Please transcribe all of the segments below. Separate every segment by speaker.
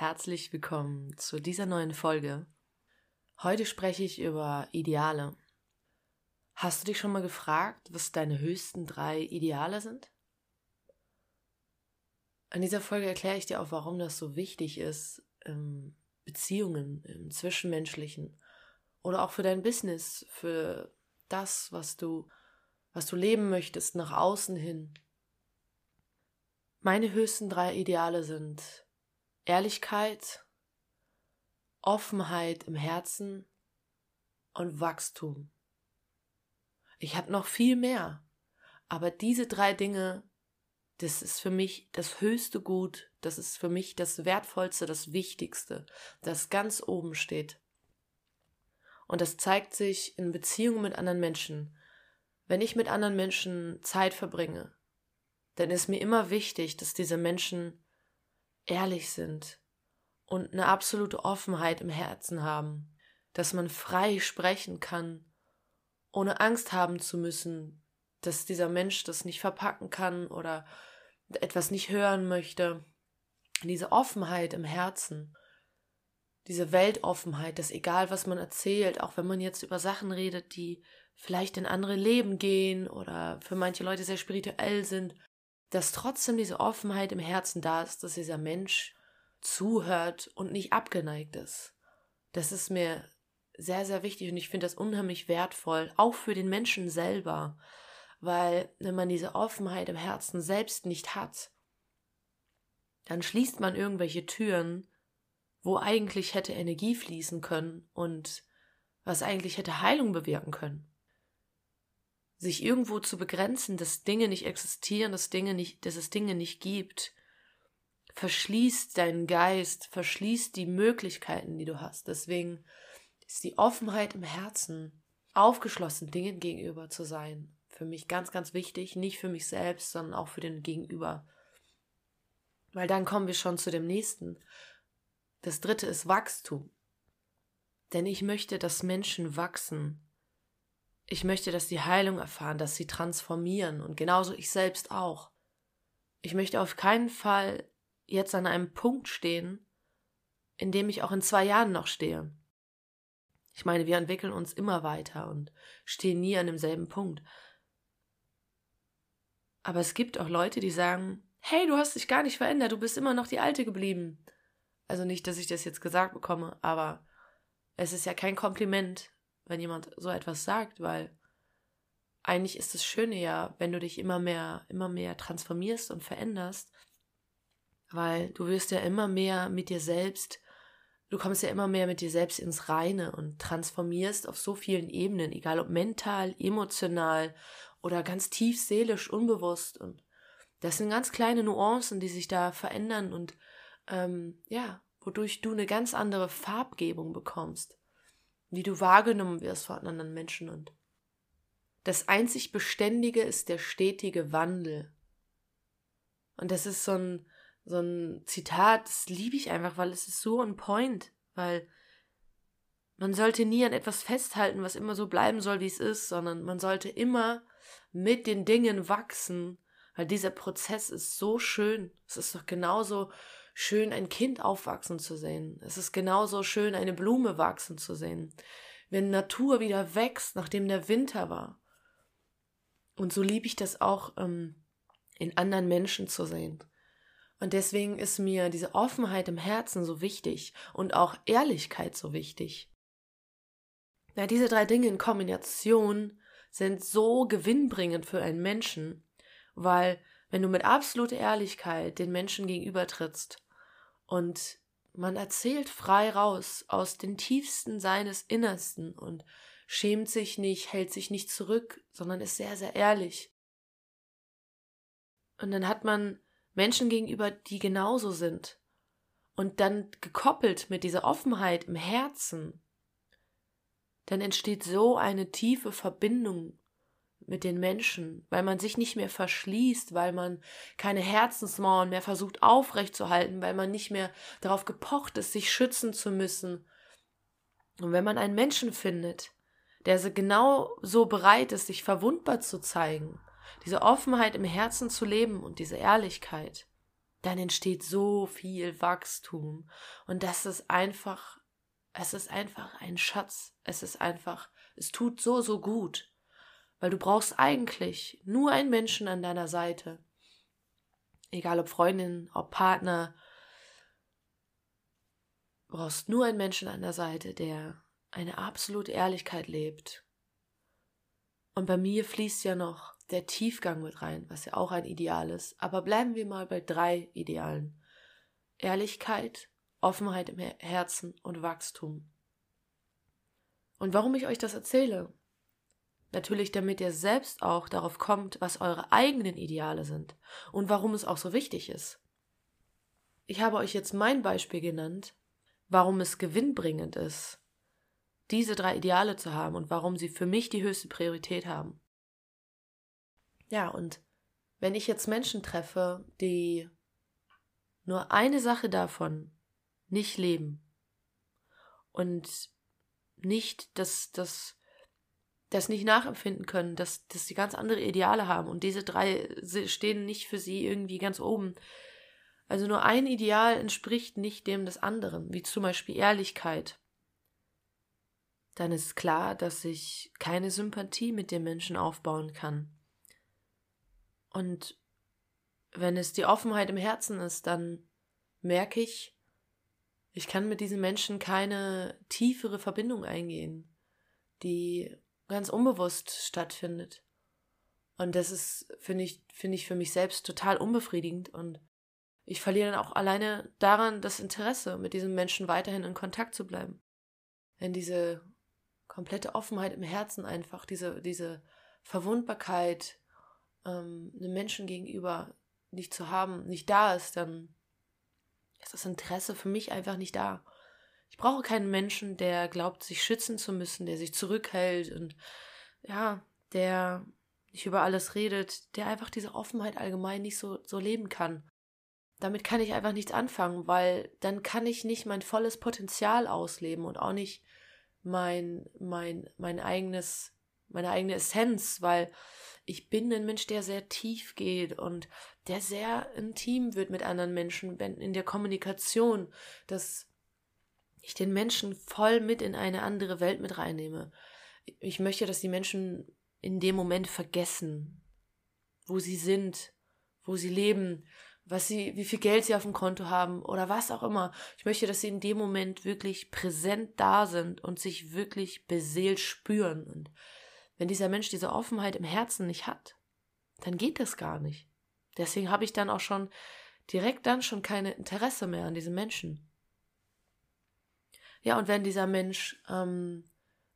Speaker 1: herzlich willkommen zu dieser neuen Folge. Heute spreche ich über Ideale. Hast du dich schon mal gefragt, was deine höchsten drei Ideale sind? An dieser Folge erkläre ich dir auch, warum das so wichtig ist, in Beziehungen, im Zwischenmenschlichen oder auch für dein Business, für das, was du, was du leben möchtest, nach außen hin. Meine höchsten drei Ideale sind Ehrlichkeit, Offenheit im Herzen und Wachstum. Ich habe noch viel mehr, aber diese drei Dinge, das ist für mich das höchste Gut, das ist für mich das Wertvollste, das Wichtigste, das ganz oben steht. Und das zeigt sich in Beziehungen mit anderen Menschen. Wenn ich mit anderen Menschen Zeit verbringe, dann ist mir immer wichtig, dass diese Menschen ehrlich sind und eine absolute Offenheit im Herzen haben, dass man frei sprechen kann, ohne Angst haben zu müssen, dass dieser Mensch das nicht verpacken kann oder etwas nicht hören möchte. Diese Offenheit im Herzen, diese Weltoffenheit, dass egal was man erzählt, auch wenn man jetzt über Sachen redet, die vielleicht in andere Leben gehen oder für manche Leute sehr spirituell sind, dass trotzdem diese Offenheit im Herzen da ist, dass dieser Mensch zuhört und nicht abgeneigt ist. Das ist mir sehr, sehr wichtig und ich finde das unheimlich wertvoll, auch für den Menschen selber, weil wenn man diese Offenheit im Herzen selbst nicht hat, dann schließt man irgendwelche Türen, wo eigentlich hätte Energie fließen können und was eigentlich hätte Heilung bewirken können sich irgendwo zu begrenzen, dass Dinge nicht existieren, dass Dinge nicht, dass es Dinge nicht gibt, verschließt deinen Geist, verschließt die Möglichkeiten, die du hast. Deswegen ist die Offenheit im Herzen, aufgeschlossen Dingen gegenüber zu sein, für mich ganz, ganz wichtig, nicht für mich selbst, sondern auch für den Gegenüber. Weil dann kommen wir schon zu dem nächsten. Das dritte ist Wachstum. Denn ich möchte, dass Menschen wachsen, ich möchte, dass sie Heilung erfahren, dass sie transformieren und genauso ich selbst auch. Ich möchte auf keinen Fall jetzt an einem Punkt stehen, in dem ich auch in zwei Jahren noch stehe. Ich meine, wir entwickeln uns immer weiter und stehen nie an demselben Punkt. Aber es gibt auch Leute, die sagen, hey, du hast dich gar nicht verändert, du bist immer noch die Alte geblieben. Also nicht, dass ich das jetzt gesagt bekomme, aber es ist ja kein Kompliment, wenn jemand so etwas sagt, weil eigentlich ist das Schöne ja, wenn du dich immer mehr, immer mehr transformierst und veränderst, weil du wirst ja immer mehr mit dir selbst, du kommst ja immer mehr mit dir selbst ins Reine und transformierst auf so vielen Ebenen, egal ob mental, emotional oder ganz tief seelisch, unbewusst. Und das sind ganz kleine Nuancen, die sich da verändern und ähm, ja, wodurch du eine ganz andere Farbgebung bekommst wie du wahrgenommen wirst von anderen Menschen und das einzig Beständige ist der stetige Wandel. Und das ist so ein, so ein Zitat, das liebe ich einfach, weil es ist so on point, weil man sollte nie an etwas festhalten, was immer so bleiben soll, wie es ist, sondern man sollte immer mit den Dingen wachsen, weil dieser Prozess ist so schön. Es ist doch genauso schön, ein Kind aufwachsen zu sehen. Es ist genauso schön, eine Blume wachsen zu sehen. Wenn Natur wieder wächst, nachdem der Winter war. Und so liebe ich das auch ähm, in anderen Menschen zu sehen. Und deswegen ist mir diese Offenheit im Herzen so wichtig und auch Ehrlichkeit so wichtig. Ja, diese drei Dinge in Kombination sind so gewinnbringend für einen Menschen, weil wenn du mit absoluter Ehrlichkeit den Menschen gegenüber trittst und man erzählt frei raus aus den tiefsten seines Innersten und schämt sich nicht, hält sich nicht zurück, sondern ist sehr, sehr ehrlich. Und dann hat man Menschen gegenüber, die genauso sind. Und dann gekoppelt mit dieser Offenheit im Herzen, dann entsteht so eine tiefe Verbindung mit den Menschen, weil man sich nicht mehr verschließt, weil man keine Herzensmauern mehr versucht aufrechtzuerhalten, weil man nicht mehr darauf gepocht ist, sich schützen zu müssen. Und wenn man einen Menschen findet, der genau so bereit ist, sich verwundbar zu zeigen, diese Offenheit im Herzen zu leben und diese Ehrlichkeit, dann entsteht so viel Wachstum. Und das ist einfach, es ist einfach ein Schatz. Es ist einfach, es tut so, so gut. Weil du brauchst eigentlich nur einen Menschen an deiner Seite. Egal ob Freundin, ob Partner. Du brauchst nur einen Menschen an der Seite, der eine absolute Ehrlichkeit lebt. Und bei mir fließt ja noch der Tiefgang mit rein, was ja auch ein Ideal ist. Aber bleiben wir mal bei drei Idealen. Ehrlichkeit, Offenheit im Herzen und Wachstum. Und warum ich euch das erzähle? Natürlich, damit ihr selbst auch darauf kommt, was eure eigenen Ideale sind und warum es auch so wichtig ist. Ich habe euch jetzt mein Beispiel genannt, warum es gewinnbringend ist, diese drei Ideale zu haben und warum sie für mich die höchste Priorität haben. Ja, und wenn ich jetzt Menschen treffe, die nur eine Sache davon nicht leben und nicht das, das, das nicht nachempfinden können, dass, dass sie ganz andere Ideale haben und diese drei stehen nicht für sie irgendwie ganz oben. Also nur ein Ideal entspricht nicht dem des anderen, wie zum Beispiel Ehrlichkeit. Dann ist klar, dass ich keine Sympathie mit dem Menschen aufbauen kann. Und wenn es die Offenheit im Herzen ist, dann merke ich, ich kann mit diesen Menschen keine tiefere Verbindung eingehen, die ganz unbewusst stattfindet. Und das ist, finde ich, finde ich für mich selbst total unbefriedigend und ich verliere dann auch alleine daran das Interesse, mit diesem Menschen weiterhin in Kontakt zu bleiben. Wenn diese komplette Offenheit im Herzen einfach, diese, diese Verwundbarkeit, ähm, einem Menschen gegenüber nicht zu haben, nicht da ist, dann ist das Interesse für mich einfach nicht da. Ich brauche keinen Menschen, der glaubt, sich schützen zu müssen, der sich zurückhält und ja, der nicht über alles redet, der einfach diese Offenheit allgemein nicht so, so leben kann. Damit kann ich einfach nichts anfangen, weil dann kann ich nicht mein volles Potenzial ausleben und auch nicht mein, mein, mein eigenes, meine eigene Essenz, weil ich bin ein Mensch, der sehr tief geht und der sehr intim wird mit anderen Menschen in der Kommunikation, dass ich den Menschen voll mit in eine andere Welt mit reinnehme. Ich möchte, dass die Menschen in dem Moment vergessen, wo sie sind, wo sie leben, was sie, wie viel Geld sie auf dem Konto haben oder was auch immer. Ich möchte, dass sie in dem Moment wirklich präsent da sind und sich wirklich beseelt spüren. Und wenn dieser Mensch diese Offenheit im Herzen nicht hat, dann geht das gar nicht. Deswegen habe ich dann auch schon direkt dann schon keine Interesse mehr an diesem Menschen. Ja, und wenn dieser Mensch ähm,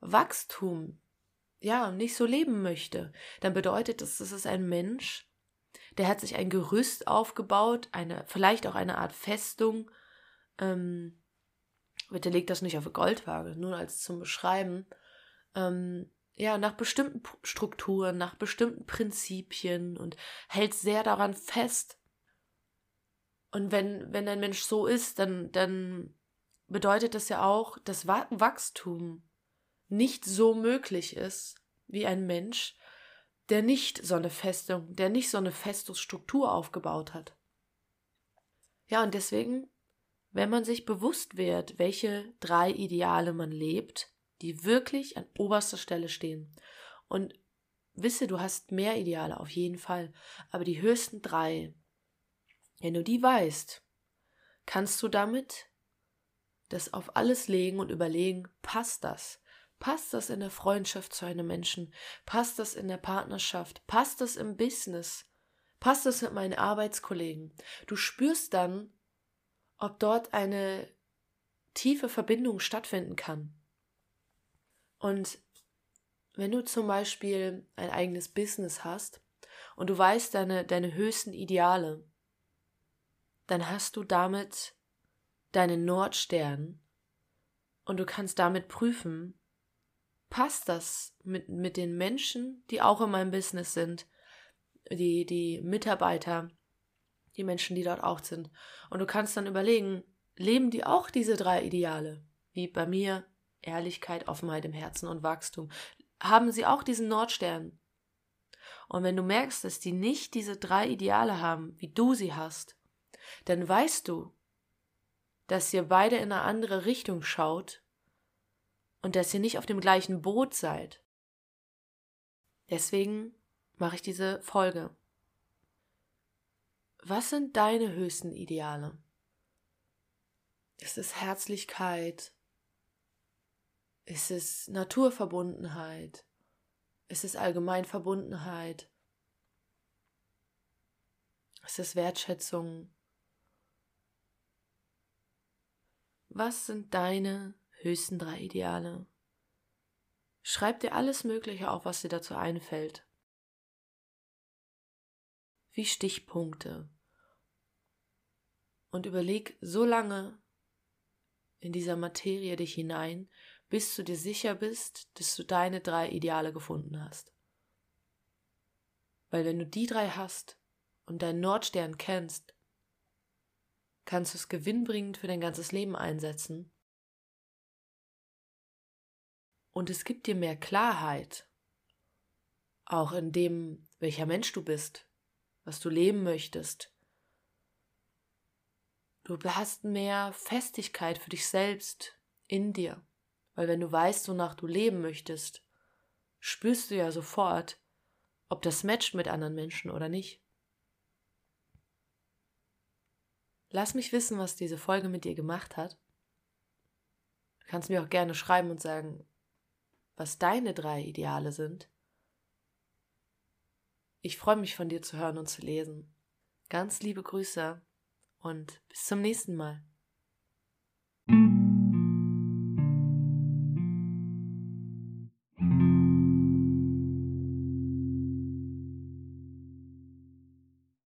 Speaker 1: Wachstum ja nicht so leben möchte, dann bedeutet das, das ist ein Mensch, der hat sich ein Gerüst aufgebaut, eine, vielleicht auch eine Art Festung. Ähm, bitte legt das nicht auf eine Goldwaage, nur als zum Beschreiben. Ähm, ja, nach bestimmten Strukturen, nach bestimmten Prinzipien und hält sehr daran fest. Und wenn, wenn ein Mensch so ist, dann, dann bedeutet das ja auch, dass Wachstum nicht so möglich ist wie ein Mensch, der nicht so eine Festung, der nicht so eine feste Struktur aufgebaut hat. Ja, und deswegen, wenn man sich bewusst wird, welche drei Ideale man lebt, die wirklich an oberster Stelle stehen. Und wisse, du hast mehr Ideale auf jeden Fall, aber die höchsten drei, wenn du die weißt, kannst du damit das auf alles legen und überlegen, passt das? Passt das in der Freundschaft zu einem Menschen? Passt das in der Partnerschaft? Passt das im Business? Passt das mit meinen Arbeitskollegen? Du spürst dann, ob dort eine tiefe Verbindung stattfinden kann. Und wenn du zum Beispiel ein eigenes Business hast und du weißt deine, deine höchsten Ideale, dann hast du damit deinen Nordstern und du kannst damit prüfen, passt das mit, mit den Menschen, die auch in meinem Business sind, die, die Mitarbeiter, die Menschen, die dort auch sind. Und du kannst dann überlegen, leben die auch diese drei Ideale, wie bei mir Ehrlichkeit, Offenheit im Herzen und Wachstum, haben sie auch diesen Nordstern. Und wenn du merkst, dass die nicht diese drei Ideale haben, wie du sie hast, dann weißt du, dass ihr beide in eine andere Richtung schaut und dass ihr nicht auf dem gleichen Boot seid. Deswegen mache ich diese Folge. Was sind deine höchsten Ideale? Ist es Herzlichkeit? Ist es Naturverbundenheit? Ist es Allgemeinverbundenheit? Ist es Wertschätzung? Was sind deine höchsten drei Ideale? Schreib dir alles Mögliche auf, was dir dazu einfällt. Wie Stichpunkte. Und überleg so lange in dieser Materie dich hinein, bis du dir sicher bist, dass du deine drei Ideale gefunden hast. Weil wenn du die drei hast und deinen Nordstern kennst, kannst du es gewinnbringend für dein ganzes Leben einsetzen. Und es gibt dir mehr Klarheit, auch in dem, welcher Mensch du bist, was du leben möchtest. Du hast mehr Festigkeit für dich selbst in dir. Weil wenn du weißt, wonach du leben möchtest, spürst du ja sofort, ob das matcht mit anderen Menschen oder nicht. Lass mich wissen, was diese Folge mit dir gemacht hat. Du kannst mir auch gerne schreiben und sagen, was deine drei Ideale sind. Ich freue mich von dir zu hören und zu lesen. Ganz liebe Grüße und bis zum nächsten Mal.